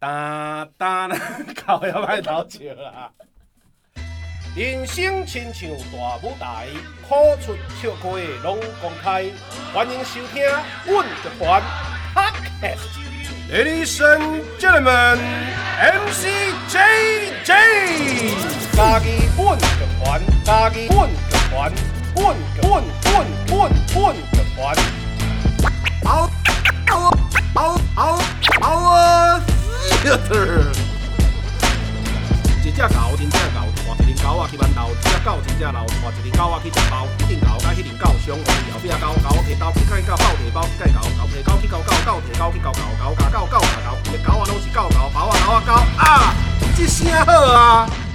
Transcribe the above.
哒哒啦，搞也歹偷笑啦。人生亲像大舞台，苦出笑开拢公开。欢迎收听《阮乐团 Podcast》。Ladies and gentlemen, MC JJ，家己阮乐团，家己阮乐团，一只狗，真正狗，带一只狗仔去馒头。一只狗真正老，带一只狗仔去食包。一只狗甲迄只狗相换，后壁狗狗摕刀去砍狗，狗摕包去改狗，狗摕狗去搞狗，狗摕狗去搞狗，狗咬狗，狗咬狗，一个狗仔拢是狗狗，包啊狗啊狗啊！一声好啊！